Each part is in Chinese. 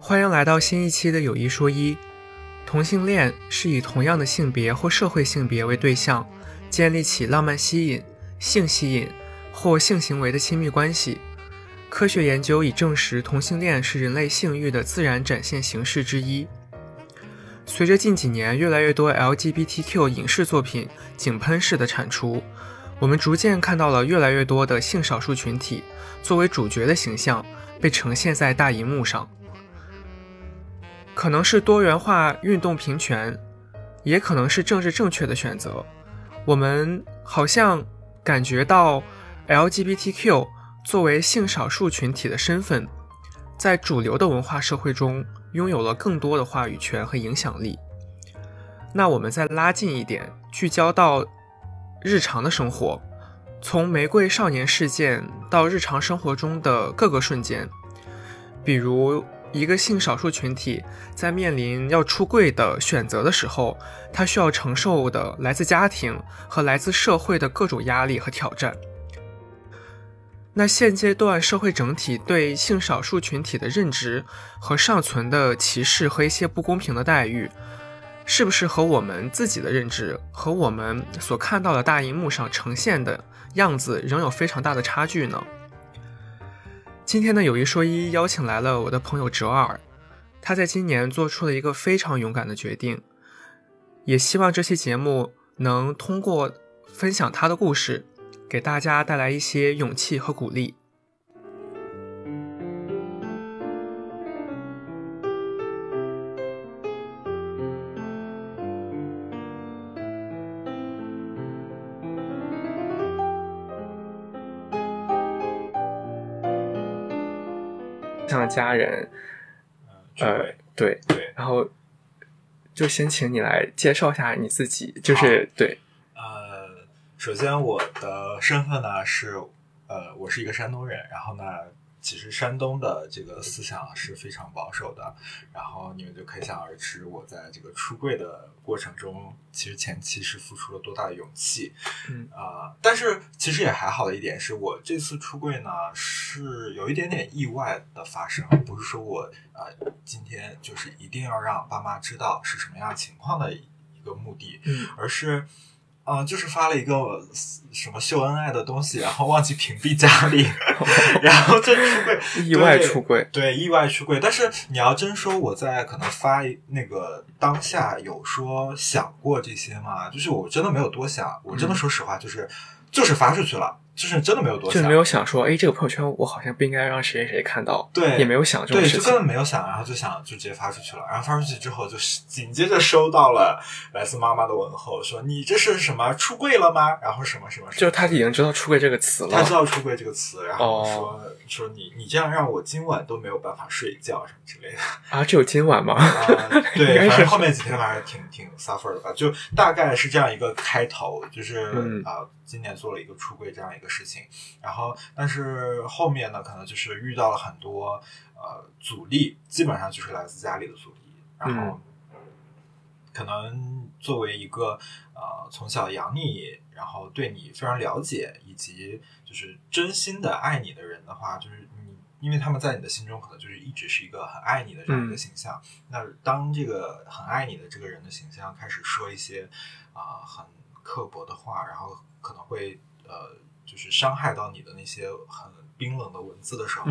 欢迎来到新一期的有一说一。同性恋是以同样的性别或社会性别为对象，建立起浪漫吸引、性吸引或性行为的亲密关系。科学研究已证实，同性恋是人类性欲的自然展现形式之一。随着近几年越来越多 LGBTQ 影视作品井喷式的产出，我们逐渐看到了越来越多的性少数群体作为主角的形象被呈现在大荧幕上。可能是多元化运动平权，也可能是政治正确的选择。我们好像感觉到 LGBTQ 作为性少数群体的身份，在主流的文化社会中拥有了更多的话语权和影响力。那我们再拉近一点，聚焦到日常的生活，从玫瑰少年事件到日常生活中的各个瞬间，比如。一个性少数群体在面临要出柜的选择的时候，他需要承受的来自家庭和来自社会的各种压力和挑战。那现阶段社会整体对性少数群体的认知和尚存的歧视和一些不公平的待遇，是不是和我们自己的认知和我们所看到的大荧幕上呈现的样子仍有非常大的差距呢？今天呢有一说一，邀请来了我的朋友哲尔，他在今年做出了一个非常勇敢的决定，也希望这期节目能通过分享他的故事，给大家带来一些勇气和鼓励。家人，呃，对。对，然后就先请你来介绍一下你自己，就是对，呃，首先我的身份呢是，呃，我是一个山东人，然后呢。其实山东的这个思想是非常保守的，然后你们就可想而知，我在这个出柜的过程中，其实前期是付出了多大的勇气，嗯啊，但是其实也还好的一点是，我这次出柜呢是有一点点意外的发生，不是说我啊今天就是一定要让爸妈知道是什么样情况的一个目的，嗯，而是。嗯，就是发了一个什么秀恩爱的东西，然后忘记屏蔽家里，然后就出柜，意外出柜，对，意外出柜。但是你要真说我在可能发那个当下有说想过这些吗？就是我真的没有多想，我真的说实话，就是就是发出去了。就是真的没有多想，就没有想说，哎，这个朋友圈我好像不应该让谁谁谁看到，对，也没有想这种事情，对，就根本没有想，然后就想就直接发出去了，然后发出去之后，就是紧接着收到了来自妈妈的问候，说你这是什么出柜了吗？然后什么什么，就他已经知道出柜这个词了，他知道出柜这个词，然后说说你你这样让我今晚都没有办法睡觉什么之类的啊，只有今晚吗？对，反正后面几天反正挺挺 suffer 的吧，就大概是这样一个开头，就是啊。今年做了一个出柜这样一个事情，然后但是后面呢，可能就是遇到了很多呃阻力，基本上就是来自家里的阻力。然后可能作为一个呃从小养你，然后对你非常了解，以及就是真心的爱你的人的话，就是你，因为他们在你的心中可能就是一直是一个很爱你的这样一个形象。那当这个很爱你的这个人的形象开始说一些啊很刻薄的话，然后。可能会呃，就是伤害到你的那些很冰冷的文字的时候，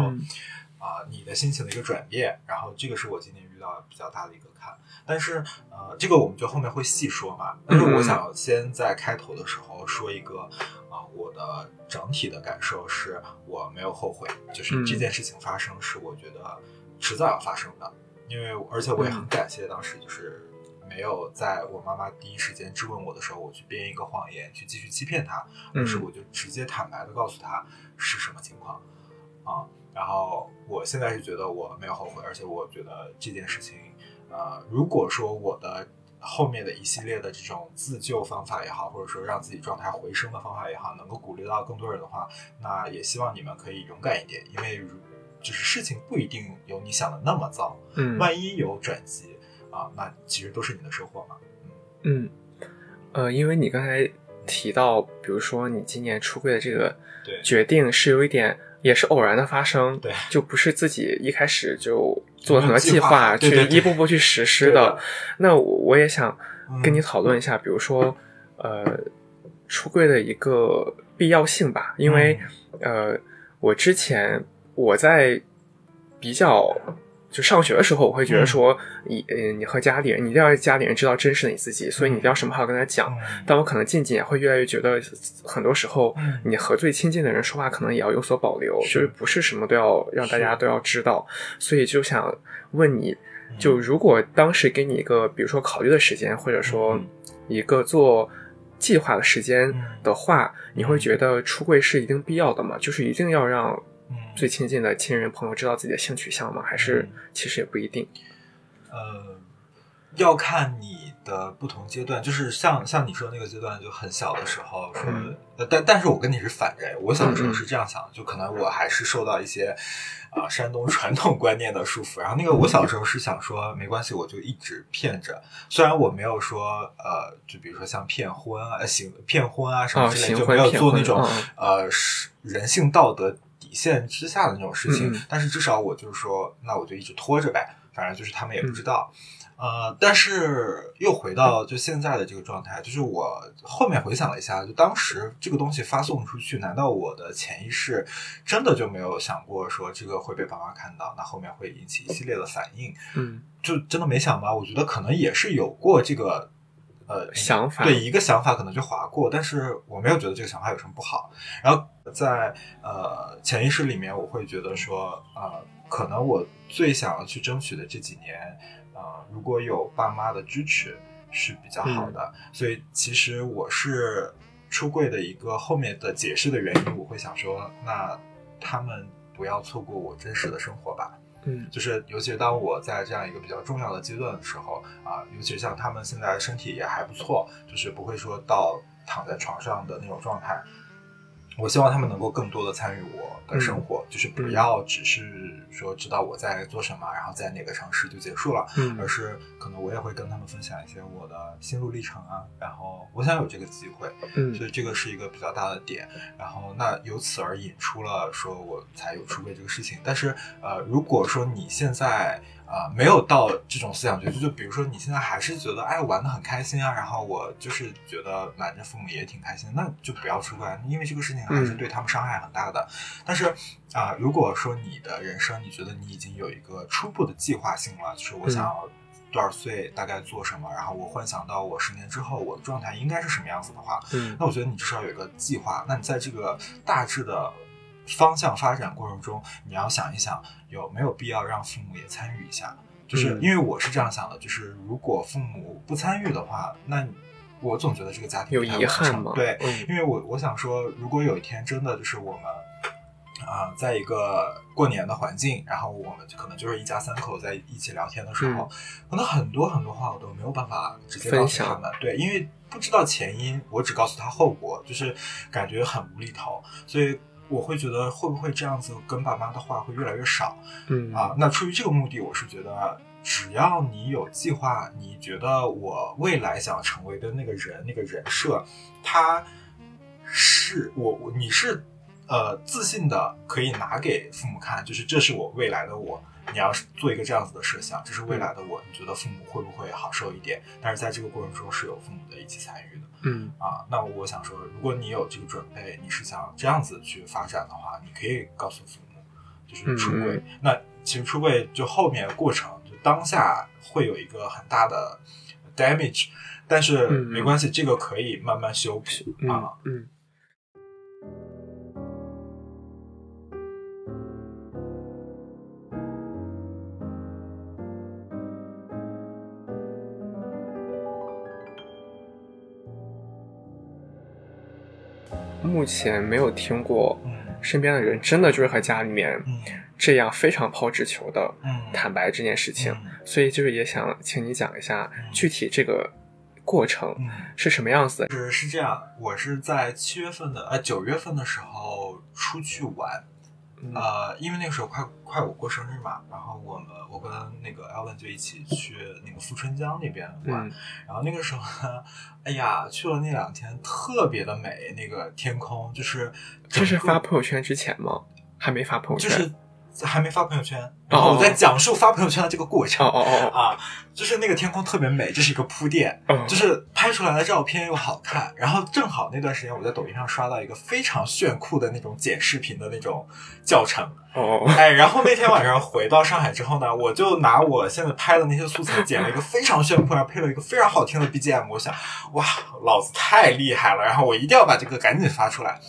啊，你的心情的一个转变，然后这个是我今年遇到比较大的一个坎。但是呃，这个我们就后面会细说嘛。但是我想先在开头的时候说一个啊，我的整体的感受是我没有后悔，就是这件事情发生是我觉得迟早要发生的，因为而且我也很感谢当时就是。没有在我妈妈第一时间质问我的时候，我去编一个谎言去继续欺骗她，而是我就直接坦白的告诉她是什么情况啊。然后我现在是觉得我没有后悔，而且我觉得这件事情，呃，如果说我的后面的一系列的这种自救方法也好，或者说让自己状态回升的方法也好，能够鼓励到更多人的话，那也希望你们可以勇敢一点，因为就是事情不一定有你想的那么糟，嗯，万一有转机。啊，那其实都是你的收获嘛。嗯，呃，因为你刚才提到，比如说你今年出柜的这个决定是有一点，也是偶然的发生，对，就不是自己一开始就做很多计划，去一步步去实施的。那我也想跟你讨论一下，比如说呃，出柜的一个必要性吧，因为呃，我之前我在比较。就上学的时候，我会觉得说，你呃，你和家里人，你一定要让家里人知道真实的你自己，所以你一定要什么话跟他讲。但我可能近几年会越来越觉得，很多时候，你和最亲近的人说话，可能也要有所保留，就是不是什么都要让大家都要知道。所以就想问你，就如果当时给你一个，比如说考虑的时间，或者说一个做计划的时间的话，你会觉得出柜是一定必要的吗？就是一定要让。最亲近的亲人朋友知道自己的性取向吗？还是其实也不一定。呃，要看你的不同阶段，就是像像你说那个阶段，就很小的时候说，但但是我跟你是反着，我小的时候是这样想，就可能我还是受到一些啊山东 传统观念的束缚。然后那个我小时候是想说，没关系，我就一直骗着。虽然我没有说呃，就比如说像骗婚啊、行骗婚啊什么之类，就没有做那种呃是人性道德。底线之下的那种事情，但是至少我就是说，那我就一直拖着呗，反正就是他们也不知道。呃，但是又回到就现在的这个状态，就是我后面回想了一下，就当时这个东西发送出去，难道我的潜意识真的就没有想过说这个会被爸妈看到，那后面会引起一系列的反应？嗯，就真的没想吗？我觉得可能也是有过这个。呃，想法对一个想法可能就划过，但是我没有觉得这个想法有什么不好。然后在呃潜意识里面，我会觉得说，呃，可能我最想要去争取的这几年，呃，如果有爸妈的支持是比较好的。所以其实我是出柜的一个后面的解释的原因，我会想说，那他们不要错过我真实的生活吧。嗯，就是尤其是当我在这样一个比较重要的阶段的时候啊，尤其像他们现在身体也还不错，就是不会说到躺在床上的那种状态。我希望他们能够更多的参与我的生活，就是不要只是说知道我在做什么，然后在哪个城市就结束了，而是可能我也会跟他们分享一些我的心路历程啊。然后我想有这个机会，所以这个是一个比较大的点。然后那由此而引出了说我才有出柜这个事情。但是呃，如果说你现在。啊，没有到这种思想觉，就就比如说你现在还是觉得哎玩的很开心啊，然后我就是觉得瞒着父母也挺开心，那就不要出来，因为这个事情还是对他们伤害很大的。但是啊，如果说你的人生你觉得你已经有一个初步的计划性了，就是我想要多少岁大概做什么，然后我幻想到我十年之后我的状态应该是什么样子的话，嗯，那我觉得你至少有一个计划。那你在这个大致的。方向发展过程中，你要想一想，有没有必要让父母也参与一下？就是因为我是这样想的，就是如果父母不参与的话，那我总觉得这个家庭有遗憾吗？对，因为我我想说，如果有一天真的就是我们啊，在一个过年的环境，然后我们可能就是一家三口在一起聊天的时候，可能很多很多话我都没有办法直接告诉他们，对，因为不知道前因，我只告诉他后果，就是感觉很无厘头，所以。我会觉得会不会这样子跟爸妈的话会越来越少，嗯啊，那出于这个目的，我是觉得只要你有计划，你觉得我未来想要成为的那个人那个人设，他是我我你是呃自信的可以拿给父母看，就是这是我未来的我。你要是做一个这样子的设想，这是未来的我，你觉得父母会不会好受一点？但是在这个过程中是有父母的一起参与的，嗯啊，那我想说，如果你有这个准备，你是想这样子去发展的话，你可以告诉父母，就是出轨。那其实出轨就后面过程，就当下会有一个很大的 damage，但是没关系，这个可以慢慢修补啊，嗯。目前没有听过，身边的人真的就是和家里面这样非常抛直球的坦白这件事情，所以就是也想请你讲一下具体这个过程是什么样子。是是这样，我是在七月份的呃九月份的时候出去玩。呃，因为那个时候快快我过生日嘛，然后我们我跟那个 Alvin 就一起去那个富春江那边玩，然后那个时候呢，哎呀，去了那两天特别的美，那个天空就是这是发朋友圈之前吗？还没发朋友圈，就是还没发朋友圈，然后我在讲述发朋友圈的这个过程。哦哦哦啊，就是那个天空特别美，这是一个铺垫，就是拍出来的照片又好看。然后正好那段时间我在抖音上刷到一个非常炫酷的那种剪视频的那种教程。哦，哎，然后那天晚上回到上海之后呢，我就拿我现在拍的那些素材剪了一个非常炫酷，然后配了一个非常好听的 BGM。我想，哇，老子太厉害了！然后我一定要把这个赶紧发出来，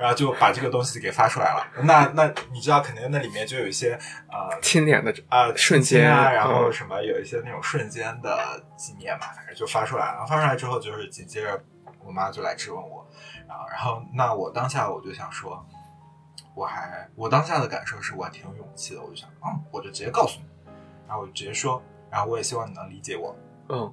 然后就把这个东西给发出来了。那那你知道，肯定那里面就有一些呃亲脸的啊瞬间啊，然后什么有一些那种瞬间的纪念嘛，反正就发出来了。发出来之后，就是紧接着我妈就来质问我，然后然后那我当下我就想说。我还，我当下的感受是我还挺有勇气的，我就想，嗯，我就直接告诉你，然后我就直接说，然后我也希望你能理解我。嗯，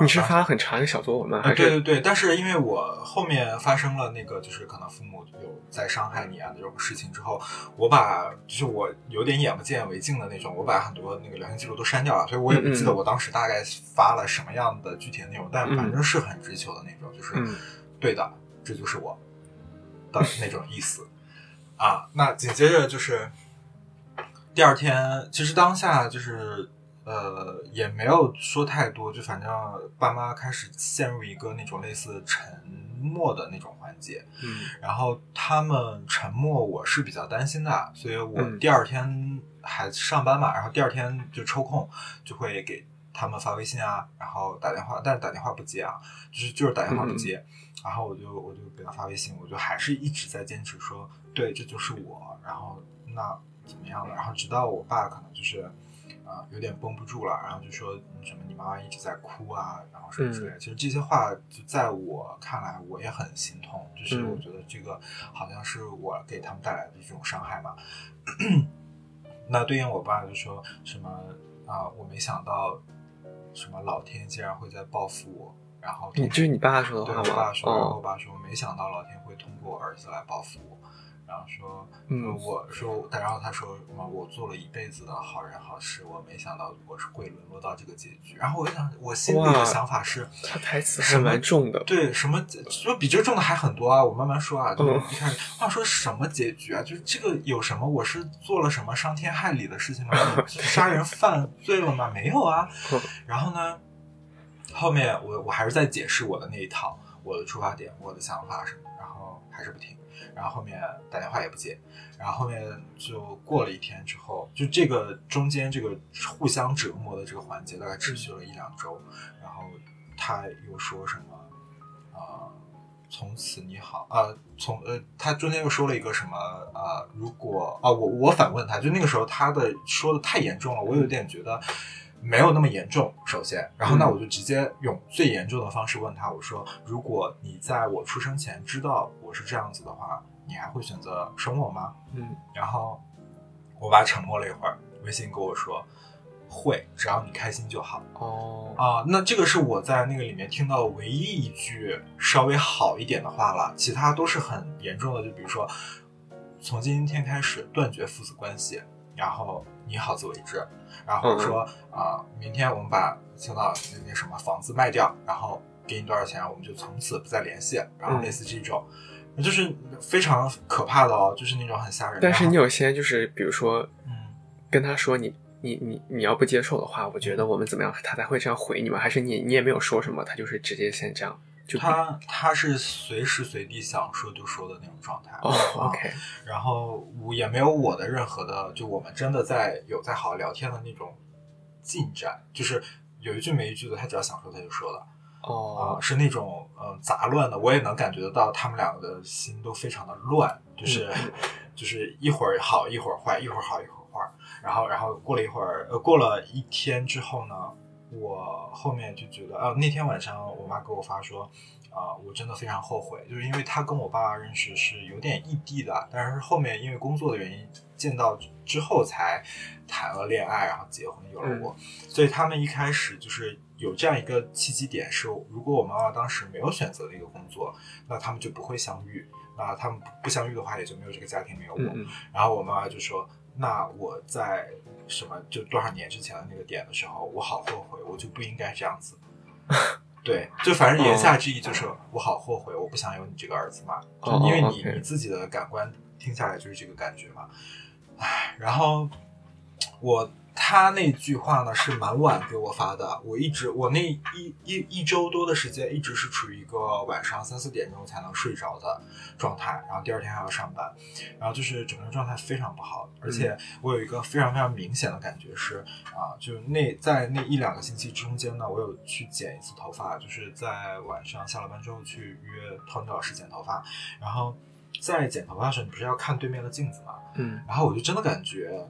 你是发很长一个小作文吗？对对对，但是因为我后面发生了那个，就是可能父母有在伤害你啊这种事情之后，我把就是我有点眼不见为净的那种，我把很多那个聊天记录都删掉了，所以我也不记得我当时大概发了什么样的具体的内容，但反正是很追求的那种，就是对的，这就是我的那种意思。啊，那紧接着就是第二天，其实当下就是呃也没有说太多，就反正爸妈开始陷入一个那种类似沉默的那种环节，嗯，然后他们沉默，我是比较担心的，所以我第二天还上班嘛，然后第二天就抽空就会给他们发微信啊，然后打电话，但是打电话不接啊，就是就是打电话不接，然后我就我就给他发微信，我就还是一直在坚持说。对，这就是我。然后那怎么样了？然后直到我爸可能就是，呃，有点绷不住了，然后就说什么你妈妈一直在哭啊，然后什么之类的。其实这些话就在我看来，我也很心痛。就是我觉得这个好像是我给他们带来的这种伤害嘛。那对应我爸就说什么啊，我没想到什么老天竟然会在报复我。然后你就是你爸说的话吗？我爸说，然后我爸说，没想到老天会通过我儿子来报复我。然后说，嗯，我说，然后他说什么？我做了一辈子的好人好事，我没想到我是会沦落到这个结局。然后我就想，我心里的想法是，他台词还蛮重的。对，什么就比这重的还很多啊？我慢慢说啊。就一开始，话说什么结局啊？就是这个有什么？我是做了什么伤天害理的事情吗？杀人犯罪了吗？没有啊。然后呢，后面我我还是在解释我的那一套，我的出发点，我的想法什么，然后还是不听。然后后面打电话也不接，然后后面就过了一天之后，就这个中间这个互相折磨的这个环节大概持续了一两周，然后他又说什么啊，从此你好啊，从呃他中间又说了一个什么啊，如果啊我我反问他，就那个时候他的说的太严重了，我有点觉得没有那么严重，首先，然后那我就直接用最严重的方式问他，我说如果你在我出生前知道我是这样子的话。你还会选择生我吗？嗯，然后我爸沉默了一会儿，微信跟我说会，只要你开心就好。哦啊，那这个是我在那个里面听到的唯一一句稍微好一点的话了，其他都是很严重的。就比如说，从今天开始断绝父子关系，然后你好自为之，然后说啊，明天我们把青岛那那什么房子卖掉，然后给你多少钱，我们就从此不再联系，然后类似这种。就是非常可怕的哦，就是那种很吓人。但是你有些就是，比如说，嗯，跟他说你你你你要不接受的话，我觉得我们怎么样，他才会这样回你吗？还是你你也没有说什么，他就是直接先这样？就他他是随时随地想说就说的那种状态。哦，OK。然后我也没有我的任何的，就我们真的在有在好好聊天的那种进展，就是有一句没一句的，他只要想说他就说了。哦，是那种嗯杂乱的，我也能感觉得到他们两个的心都非常的乱，就是 就是一会儿好一会儿坏，一会儿好一会儿坏。然后然后过了一会儿，呃，过了一天之后呢，我后面就觉得，呃，那天晚上我妈给我发说，啊，我真的非常后悔，就是因为她跟我爸认识是有点异地的，但是后面因为工作的原因见到之后才谈了恋爱，然后结婚有了我，所以他们一开始就是。有这样一个契机点是，如果我妈妈当时没有选择那个工作，那他们就不会相遇。那他们不相遇的话，也就没有这个家庭，没有我。然后我妈妈就说：“那我在什么就多少年之前的那个点的时候，我好后悔，我就不应该这样子。”对，就反正言下之意就是我好后悔，我不想有你这个儿子嘛，就因为你你自己的感官听下来就是这个感觉嘛。唉，然后我。他那句话呢是蛮晚给我发的，我一直我那一一一周多的时间一直是处于一个晚上三四点钟才能睡着的状态，然后第二天还要上班，然后就是整个人状态非常不好，而且我有一个非常非常明显的感觉是啊，就那在那一两个星期中间呢，我有去剪一次头发，就是在晚上下了班之后去约 Tony 老师剪头发，然后在剪头发的时候，你不是要看对面的镜子吗？嗯，然后我就真的感觉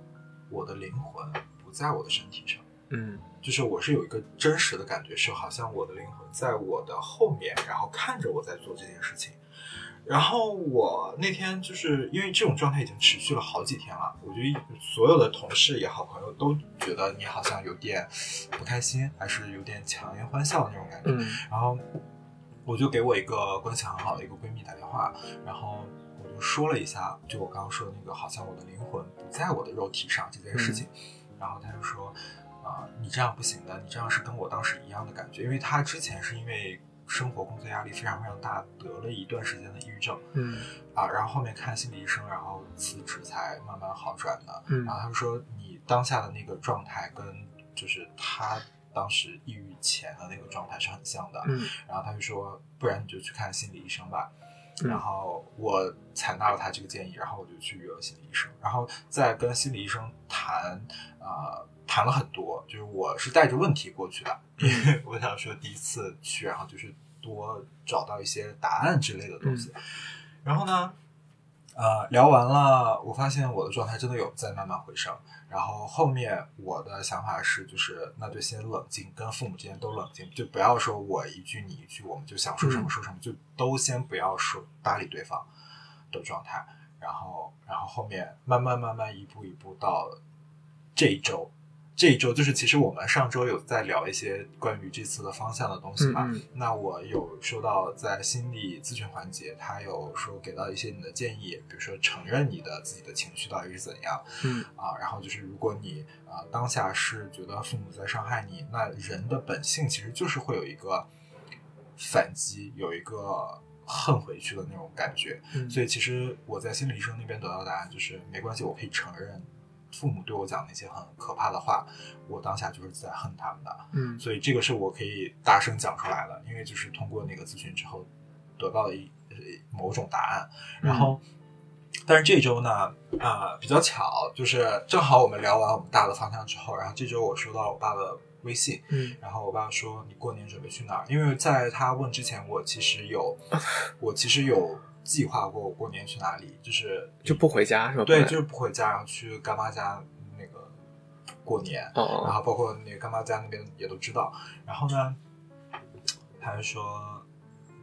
我的灵魂。在我的身体上，嗯，就是我是有一个真实的感觉，是好像我的灵魂在我的后面，然后看着我在做这件事情。然后我那天就是因为这种状态已经持续了好几天了，我觉得所有的同事也好，朋友都觉得你好像有点不开心，还是有点强颜欢笑的那种感觉。然后我就给我一个关系很好的一个闺蜜打电话，然后我就说了一下，就我刚刚说的那个，好像我的灵魂不在我的肉体上这件事情。然后他就说，啊，你这样不行的，你这样是跟我当时一样的感觉，因为他之前是因为生活工作压力非常非常大，得了一段时间的抑郁症，嗯，啊，然后后面看心理医生，然后辞职才慢慢好转的，嗯，然后他就说，你当下的那个状态跟就是他当时抑郁前的那个状态是很像的，嗯，然后他就说，不然你就去看心理医生吧。然后我采纳了他这个建议，然后我就去约了心理医生，然后再跟心理医生谈，呃，谈了很多，就是我是带着问题过去的，因为我想说第一次去，然后就是多找到一些答案之类的东西，然后呢。呃，聊完了，我发现我的状态真的有在慢慢回升。然后后面我的想法是，就是那就先冷静，跟父母之间都冷静，就不要说我一句你一句，我们就想说什么说什么，就都先不要说搭理对方的状态。然后，然后后面慢慢慢慢一步一步到这一周。这一周就是，其实我们上周有在聊一些关于这次的方向的东西嘛。那我有收到在心理咨询环节，他有说给到一些你的建议，比如说承认你的自己的情绪到底是怎样。嗯啊，然后就是如果你啊当下是觉得父母在伤害你，那人的本性其实就是会有一个反击，有一个恨回去的那种感觉。所以其实我在心理医生那边得到答案就是，没关系，我可以承认。父母对我讲那些很可怕的话，我当下就是在恨他们的，嗯，所以这个是我可以大声讲出来的，因为就是通过那个咨询之后得到了一某种答案。然后，但是这周呢，啊，比较巧，就是正好我们聊完我们大的方向之后，然后这周我收到了我爸的微信，嗯，然后我爸说你过年准备去哪儿？因为在他问之前，我其实有，我其实有。计划过过年去哪里，就是就不回家是吧？对，就是不回家，然后去干妈家那个过年。哦。然后包括那个干妈家那边也都知道。然后呢，他就说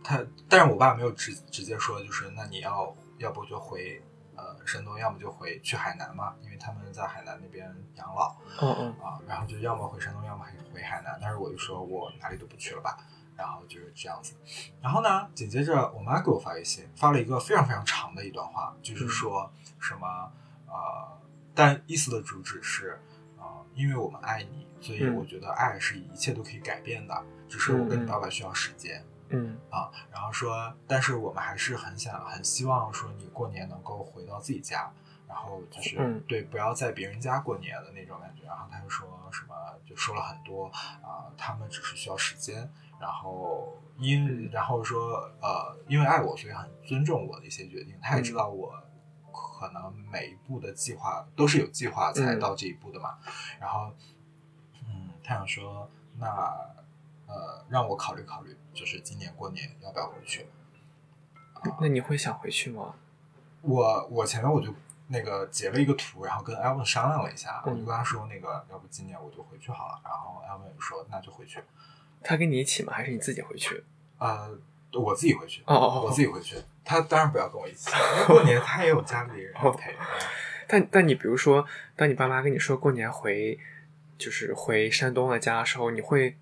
他，但是我爸没有直直接说，就是那你要要不就回呃山东，要么就回去海南嘛，因为他们在海南那边养老。嗯嗯。啊，然后就要么回山东，要么回海南。但是我就说我哪里都不去了吧。然后就是这样子，然后呢，紧接着我妈给我发微信，发了一个非常非常长的一段话，就是说什么呃，但意思的主旨是啊，因为我们爱你，所以我觉得爱是一切都可以改变的，只是我跟你爸爸需要时间，嗯。啊，然后说，但是我们还是很想很希望说你过年能够回到自己家，然后就是对，不要在别人家过年的那种感觉。然后他就说什么，就说了很多啊，他们只是需要时间。然后因然后说呃，因为爱我，所以很尊重我的一些决定。他也知道我可能每一步的计划都是有计划才到这一步的嘛。然后嗯，他想说那呃，让我考虑考虑，就是今年过年要不要回去？那你会想回去吗？我我前面我就那个截了一个图，然后跟艾文商量了一下，我就跟他说那个要不今年我就回去好了。然后艾文说那就回去。他跟你一起吗？还是你自己回去？呃，我自己回去。哦哦哦，我自己回去。他当然不要跟我一起，过年他也有家里人陪。但但你比如说，当你爸妈跟你说过年回，就是回山东的家的时候，你会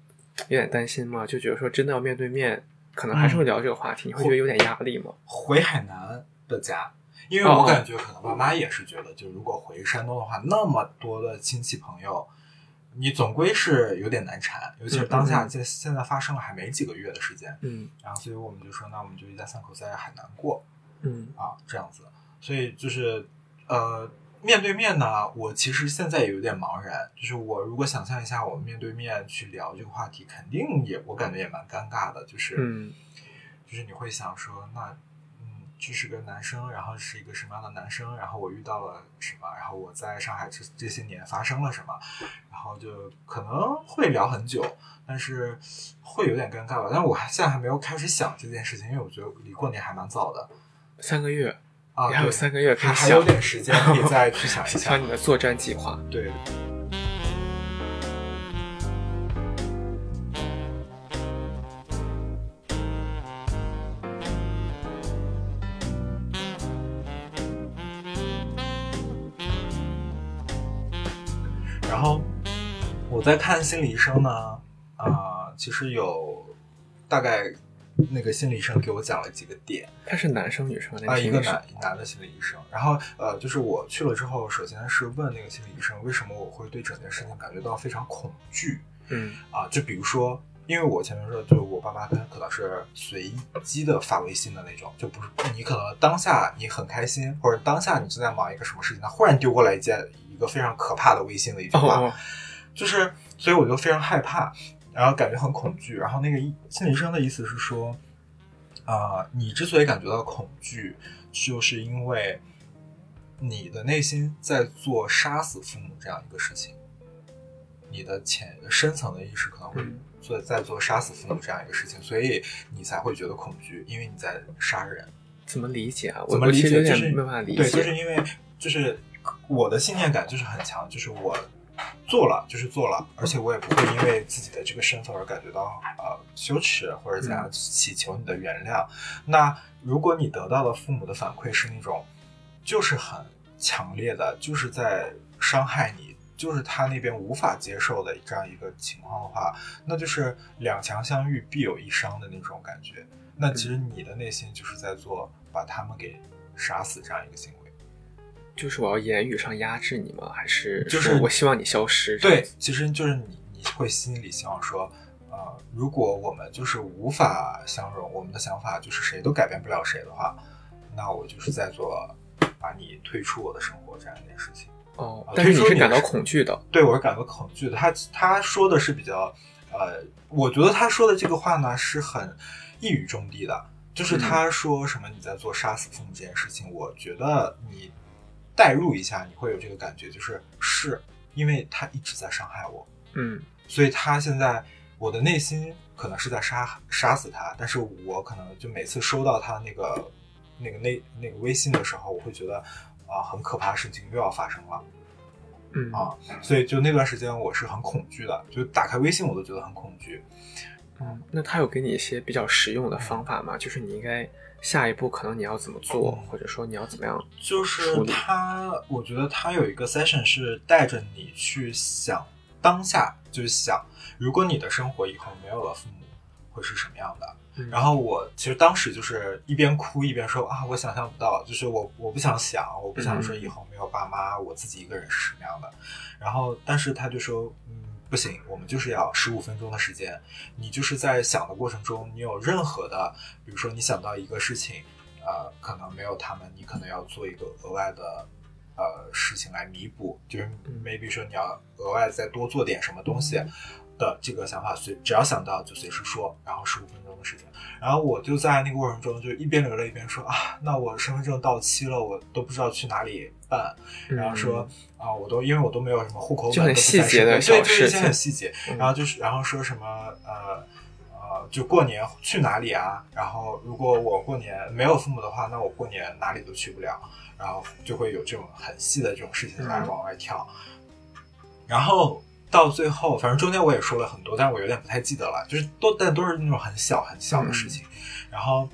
有点担心吗？就觉得说真的要面对面，可能还是会聊这个话题，你会觉得有点压力吗？回海南的家，因为我感觉可能爸妈也是觉得，就如果回山东的话，那么多的亲戚朋友。你总归是有点难缠，尤其是当下现现在发生了还没几个月的时间，嗯，然后所以我们就说，那我们就一家三口在海南过，嗯啊这样子，所以就是呃，面对面呢，我其实现在也有点茫然。就是我如果想象一下，我们面对面去聊这个话题，肯定也我感觉也蛮尴尬的。就是，嗯，就是你会想说，那，嗯，这是个男生，然后是一个什么样的男生？然后我遇到了什么？然后我在上海这这些年发生了什么？然后就可能会聊很久，但是会有点尴尬吧。但是我还现在还没有开始想这件事情，因为我觉得离过年还蛮早的，三个月。啊，还有三个月可以想，还有点时间可以再去想一 想你的作战计划。对。我在看心理医生呢，啊，其实有大概。那个心理医生给我讲了几个点，他是男生女生啊？一个男男的心理医生。然后呃，就是我去了之后，首先是问那个心理医生，为什么我会对整件事情感觉到非常恐惧？嗯啊，就比如说，因为我前面说，就是我爸妈他可能是随机的发微信的那种，就不是你可能当下你很开心，或者当下你正在忙一个什么事情，他忽然丢过来一件一个非常可怕的微信的一句话，就是所以我就非常害怕。然后感觉很恐惧，然后那个心理医生的意思是说，啊，你之所以感觉到恐惧，就是因为你的内心在做杀死父母这样一个事情，你的潜深层的意识可能会做在做杀死父母这样一个事情，所以你才会觉得恐惧，因为你在杀人。怎么理解啊？怎么理解？就是没办法理解。对，就是因为就是我的信念感就是很强，就是我。做了就是做了，而且我也不会因为自己的这个身份而感觉到呃羞耻或者怎样祈求你的原谅。那如果你得到的父母的反馈是那种就是很强烈的，就是在伤害你，就是他那边无法接受的这样一个情况的话，那就是两强相遇必有一伤的那种感觉。那其实你的内心就是在做把他们给杀死这样一个行为。就是我要言语上压制你吗？还是就是我希望你消失？对，其实就是你，你会心里希望说，呃，如果我们就是无法相容，我们的想法就是谁都改变不了谁的话，那我就是在做把你退出我的生活这样一件事情。哦，但是你是感到恐惧的？对，我是感到恐惧的。他他说的是比较，呃，我觉得他说的这个话呢是很一语中的，的就是他说什么你在做杀死父母这件事情，我觉得你。代入一下，你会有这个感觉，就是是因为他一直在伤害我，嗯，所以他现在我的内心可能是在杀杀死他，但是我可能就每次收到他那个那个那那个微信的时候，我会觉得啊，很可怕的事情又要发生了，嗯啊，所以就那段时间我是很恐惧的，就打开微信我都觉得很恐惧，嗯，那他有给你一些比较实用的方法吗？就是你应该。下一步可能你要怎么做，或者说你要怎么样？就是他，我觉得他有一个 session 是带着你去想当下，就是想如果你的生活以后没有了父母，会是什么样的。然后我其实当时就是一边哭一边说啊，我想象不到，就是我我不想想，我不想说以后没有爸妈，我自己一个人是什么样的。然后但是他就说，嗯。不行，我们就是要十五分钟的时间。你就是在想的过程中，你有任何的，比如说你想到一个事情，呃，可能没有他们，你可能要做一个额外的呃事情来弥补，就是 maybe 说你要额外再多做点什么东西的这个想法，随只要想到就随时说，然后十五分钟的时间。然后我就在那个过程中就一边流泪一边说啊，那我身份证到期了，我都不知道去哪里办。然后说啊，我都因为我都没有什么户口本，就很细节的对，就一些很细节。然后就是然后说什么呃呃，就过年去哪里啊？然后如果我过年没有父母的话，那我过年哪里都去不了。然后就会有这种很细的这种事情来往外跳。然后。到最后，反正中间我也说了很多，但是我有点不太记得了，就是都但都是那种很小很小的事情。然后，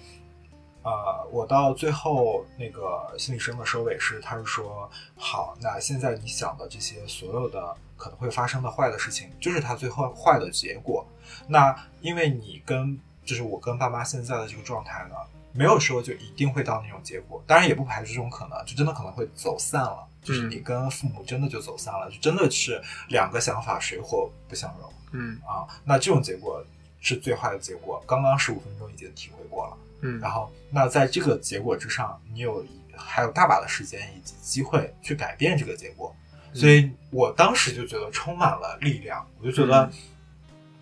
呃，我到最后那个心理医生的收尾是，他是说，好，那现在你想的这些所有的可能会发生的坏的事情，就是他最后坏的结果。那因为你跟就是我跟爸妈现在的这个状态呢，没有说就一定会到那种结果，当然也不排除这种可能，就真的可能会走散了。就是你跟父母真的就走散了，就真的是两个想法水火不相容。嗯啊，那这种结果是最坏的结果。刚刚十五分钟已经体会过了。嗯，然后那在这个结果之上，你有还有大把的时间以及机会去改变这个结果，所以我当时就觉得充满了力量，我就觉得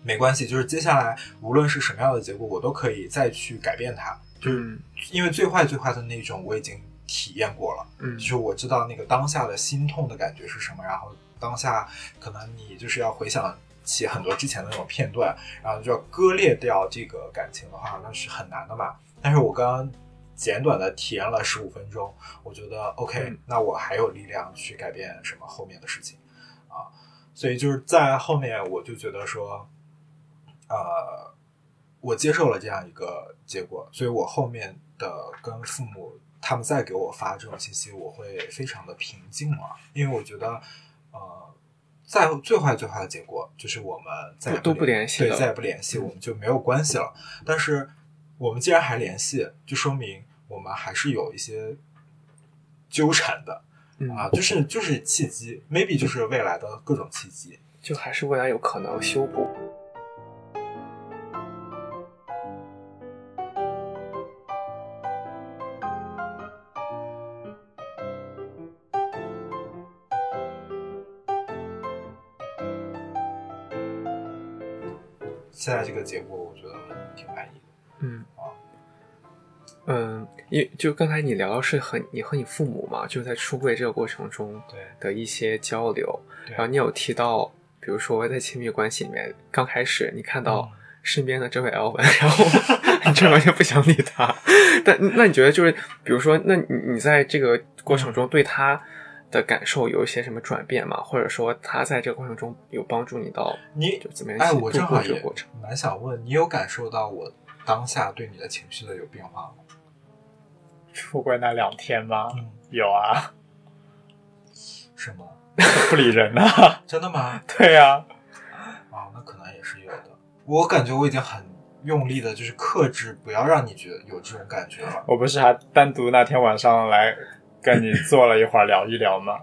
没关系，就是接下来无论是什么样的结果，我都可以再去改变它，就是因为最坏最坏的那种我已经体验过了，嗯，就是我知道那个当下的心痛的感觉是什么，然后当下可能你就是要回想起很多之前的那种片段，然后就要割裂掉这个感情的话，那是很难的嘛。但是我刚刚。简短的体验了十五分钟，我觉得 OK，那我还有力量去改变什么后面的事情啊，所以就是在后面我就觉得说，呃，我接受了这样一个结果，所以我后面的跟父母他们再给我发这种信息，我会非常的平静了，因为我觉得，呃，在最坏最坏的结果就是我们再都不联系了，对，再也不联系，我们就没有关系了，但是。我们既然还联系，就说明我们还是有一些纠缠的啊，就是就是契机，maybe 就是未来的各种契机，就还是未来有可能修补。现在这个结果，我觉得挺满意。嗯。嗯，因就刚才你聊的是和你和你父母嘛，就在出柜这个过程中的一些交流，然后你有提到，比如说在亲密关系里面，刚开始你看到身边的这位 L 文，然后 你这完全不想理他，但那你觉得就是，比如说，那你你在这个过程中对他的感受有一些什么转变吗？或者说他在这个过程中有帮助你到你就怎么样？哎，我正好也蛮想问你，有感受到我？当下对你的情绪的有变化吗？出轨那两天吗？有啊。什么？不理人呐？真的吗？对呀。啊，那可能也是有的。我感觉我已经很用力的，就是克制，不要让你觉得有这种感觉了。我不是还单独那天晚上来跟你坐了一会儿聊一聊吗？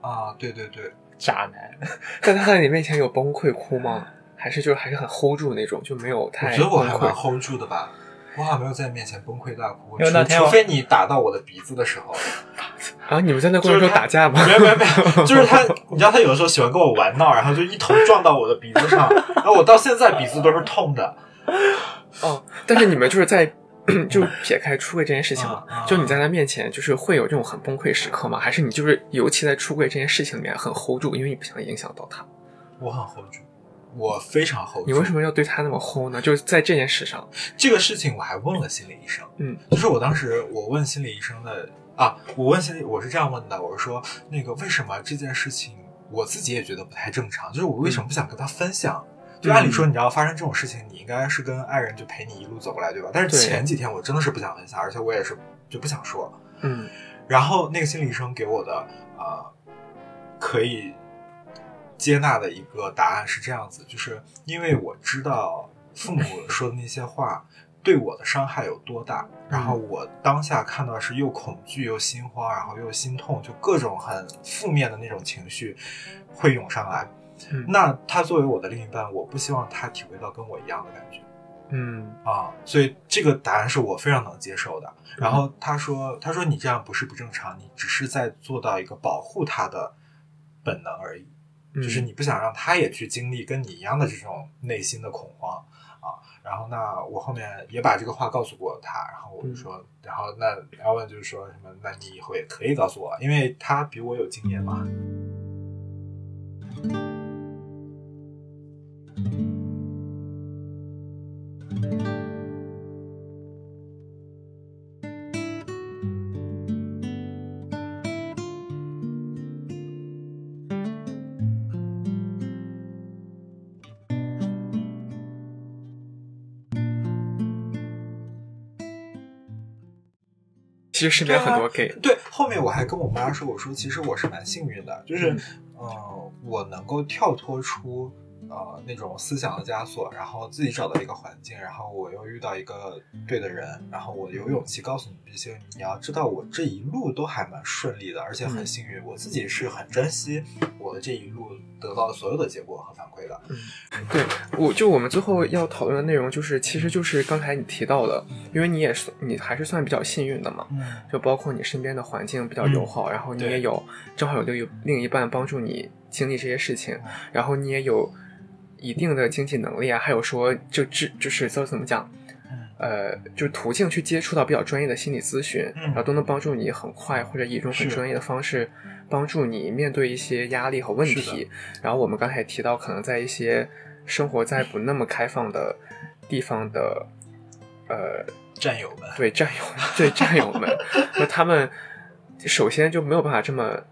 啊，对对对，渣男。但他在你面前有崩溃哭吗？还是就是还是很 hold 住那种，就没有太。我觉得我还蛮 hold 住的吧，我好像没有在你面前崩溃大哭。因为那天，除非你打到我的鼻子的时候。啊，你们在那过程中打架吗？没有没有没有，就是他，你知道他有的时候喜欢跟我玩闹，然后就一头撞到我的鼻子上，然后我到现在鼻子都是痛的。哦，但是你们就是在 就撇开出柜这件事情嘛，就你在他面前就是会有这种很崩溃时刻吗？还是你就是尤其在出柜这件事情里面很 hold 住，因为你不想影响到他？我很 hold 住。我非常 hold 住你为什么要对他那么 hold 呢？就是在这件事上，这个事情我还问了心理医生。嗯，就是我当时我问心理医生的啊，我问心理我是这样问的，我是说那个为什么这件事情我自己也觉得不太正常，就是我为什么不想跟他分享？就按理说，你要发生这种事情，你应该是跟爱人就陪你一路走过来，对吧？但是前几天我真的是不想分享，而且我也是就不想说。嗯，然后那个心理医生给我的呃，可以。接纳的一个答案是这样子，就是因为我知道父母说的那些话对我的伤害有多大，然后我当下看到是又恐惧又心慌，然后又心痛，就各种很负面的那种情绪会涌上来。那他作为我的另一半，我不希望他体会到跟我一样的感觉。嗯啊，所以这个答案是我非常能接受的。然后他说：“他说你这样不是不正常，你只是在做到一个保护他的本能而已。”就是你不想让他也去经历跟你一样的这种内心的恐慌啊，然后那我后面也把这个话告诉过他，然后我就说，然后那 L 问就是说什么，那你以后也可以告诉我，因为他比我有经验嘛。其实身边很多 gay，对，后面我还跟我妈说，我说其实我是蛮幸运的，就是，嗯，我能够跳脱出呃那种思想的枷锁，然后自己找到一个环境，然后我又遇到一个对的人，然后我有勇气告诉你这些，你要知道我这一路都还蛮顺利的，而且很幸运，我自己是很珍惜我的这一路得到的所有的结果和反馈的。嗯，对，我就我们最后要讨论的内容就是，其实就是刚才你提到的，因为你也是你还是算比较幸运的嘛，就包括你身边的环境比较友好，然后你也有正好有另另一半帮助你经历这些事情，然后你也有。一定的经济能力啊，还有说就知就是说怎么讲，呃，就是途径去接触到比较专业的心理咨询，然后都能帮助你很快或者以一种很专业的方式帮助你面对一些压力和问题。然后我们刚才也提到，可能在一些生活在不那么开放的地方的呃战友们，对战友对战友们，那他们首先就没有办法这么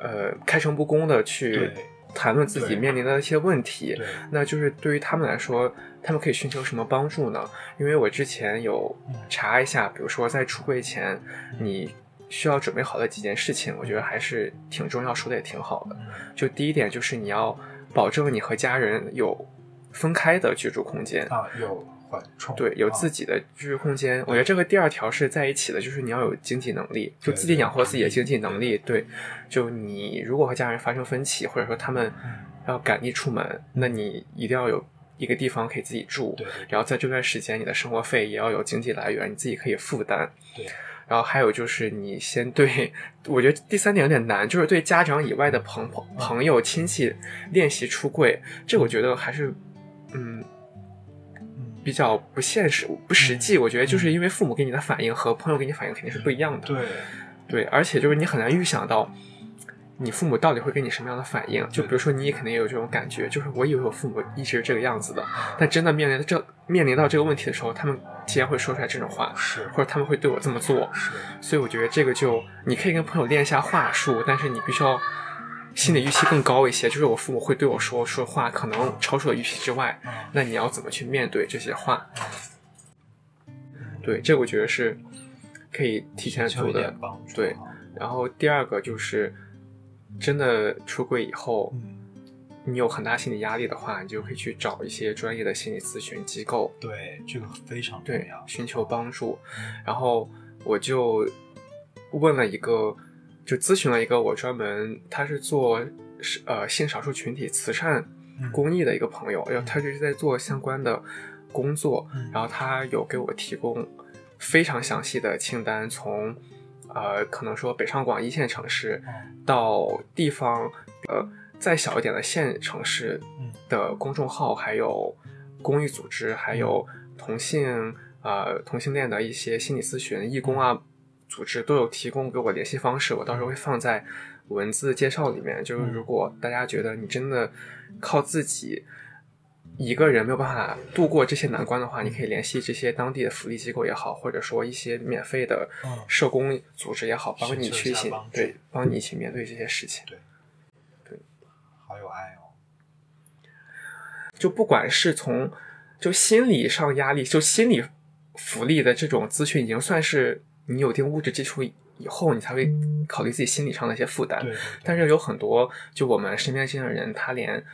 呃开诚布公的去。谈论自己面临的一些问题，那就是对于他们来说，他们可以寻求什么帮助呢？因为我之前有查一下，比如说在出柜前，你需要准备好的几件事情，我觉得还是挺重要，说的也挺好的。就第一点就是你要保证你和家人有分开的居住空间啊，有。对，有自己的居住空间。我觉得这个第二条是在一起的，就是你要有经济能力，就自己养活自己的经济能力。对，就你如果和家人发生分歧，或者说他们要赶你出门，那你一定要有一个地方可以自己住。对，然后在这段时间，你的生活费也要有经济来源，你自己可以负担。对，然后还有就是你先对，我觉得第三点有点难，就是对家长以外的朋朋朋友亲戚练习出柜。这我觉得还是，嗯。比较不现实、不实际，我觉得就是因为父母给你的反应和朋友给你反应肯定是不一样的。对，对，而且就是你很难预想到你父母到底会给你什么样的反应。就比如说，你也肯定也有这种感觉，就是我以为我父母一直是这个样子的，但真的面临这面临到这个问题的时候，他们竟然会说出来这种话，是，或者他们会对我这么做，是。所以我觉得这个就你可以跟朋友练一下话术，但是你必须要。心理预期更高一些，就是我父母会对我说说话，可能超出了预期之外。那你要怎么去面对这些话？对，这我觉得是可以提前做的。对，然后第二个就是真的出柜以后，你有很大心理压力的话，你就可以去找一些专业的心理咨询机构。对，这个非常重要，寻求帮助。然后我就问了一个。就咨询了一个我专门他是做是呃性少数群体慈善公益的一个朋友，然后他就是在做相关的工作，然后他有给我提供非常详细的清单，从呃可能说北上广一线城市到地方呃再小一点的县城市的公众号，还有公益组织，还有同性呃同性恋的一些心理咨询义工啊。组织都有提供给我联系方式，我到时候会放在文字介绍里面。就是如果大家觉得你真的靠自己一个人没有办法度过这些难关的话，你可以联系这些当地的福利机构也好，或者说一些免费的社工组织也好，帮你去一起对，帮你一起面对这些事情。对，对，好有爱哦。就不管是从就心理上压力，就心理福利的这种资讯，已经算是。你有一定物质基础以后，你才会考虑自己心理上的一些负担。对，但是有很多就我们身边这些人，他连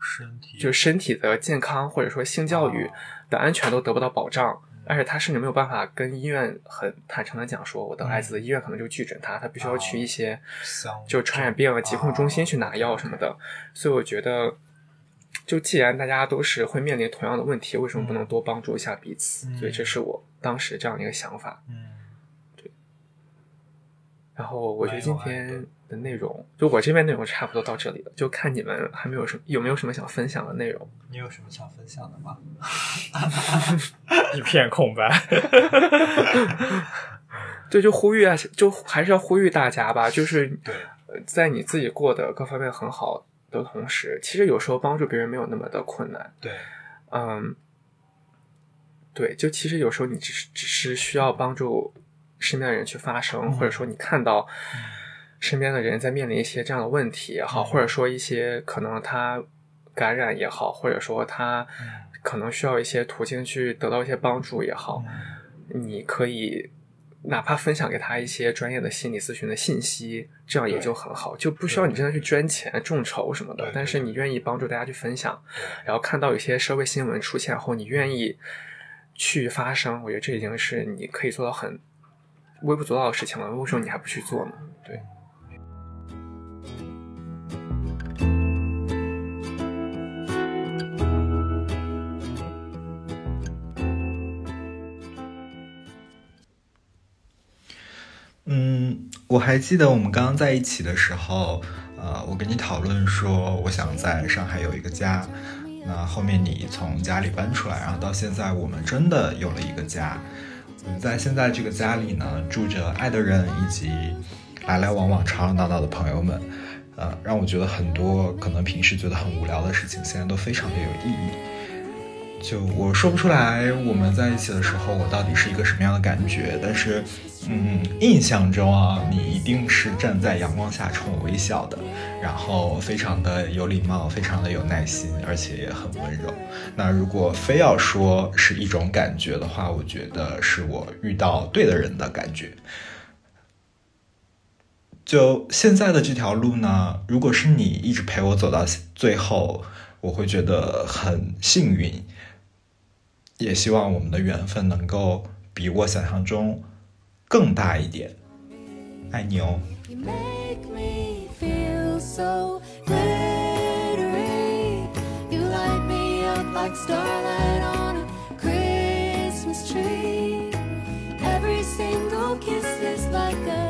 身体就是身体的健康或者说性教育的安全都得不到保障，而且他甚至没有办法跟医院很坦诚的讲说，我得艾滋，医院可能就拒诊他，他必须要去一些就传染病疾控中心去拿药什么的。所以我觉得，就既然大家都是会面临同样的问题，为什么不能多帮助一下彼此？所以这是我当时这样的一个想法。嗯。然后我觉得今天的内容，就我这边内容差不多到这里了，就看你们还没有什么有没有什么想分享的内容？你有什么想分享的吗？一片空白。对，就呼吁啊，就还是要呼吁大家吧，就是，在你自己过得各方面很好的同时，其实有时候帮助别人没有那么的困难。对，嗯，对，就其实有时候你只是只是需要帮助。身边的人去发声，或者说你看到身边的人在面临一些这样的问题也好，或者说一些可能他感染也好，或者说他可能需要一些途径去得到一些帮助也好，你可以哪怕分享给他一些专业的心理咨询的信息，这样也就很好，就不需要。你真的去捐钱众筹什么的。但是你愿意帮助大家去分享，然后看到有些社会新闻出现后，你愿意去发声，我觉得这已经是你可以做到很微不足道的事情了。为什么你还不去做呢？对。嗯，我还记得我们刚刚在一起的时候，呃，我跟你讨论说，我想在上海有一个家。那后面你从家里搬出来，然后到现在我们真的有了一个家。在现在这个家里呢，住着爱的人以及来来往往、吵吵闹闹的朋友们。呃，让我觉得很多可能平时觉得很无聊的事情，现在都非常的有意义。就我说不出来，我们在一起的时候，我到底是一个什么样的感觉？但是，嗯，印象中啊，你一定是站在阳光下冲我微笑的，然后非常的有礼貌，非常的有耐心，而且也很温柔。那如果非要说是一种感觉的话，我觉得是我遇到对的人的感觉。就现在的这条路呢，如果是你一直陪我走到最后，我会觉得很幸运。也希望我们的缘分能够比我想象中更大一点，爱你哦。Every single kiss is like a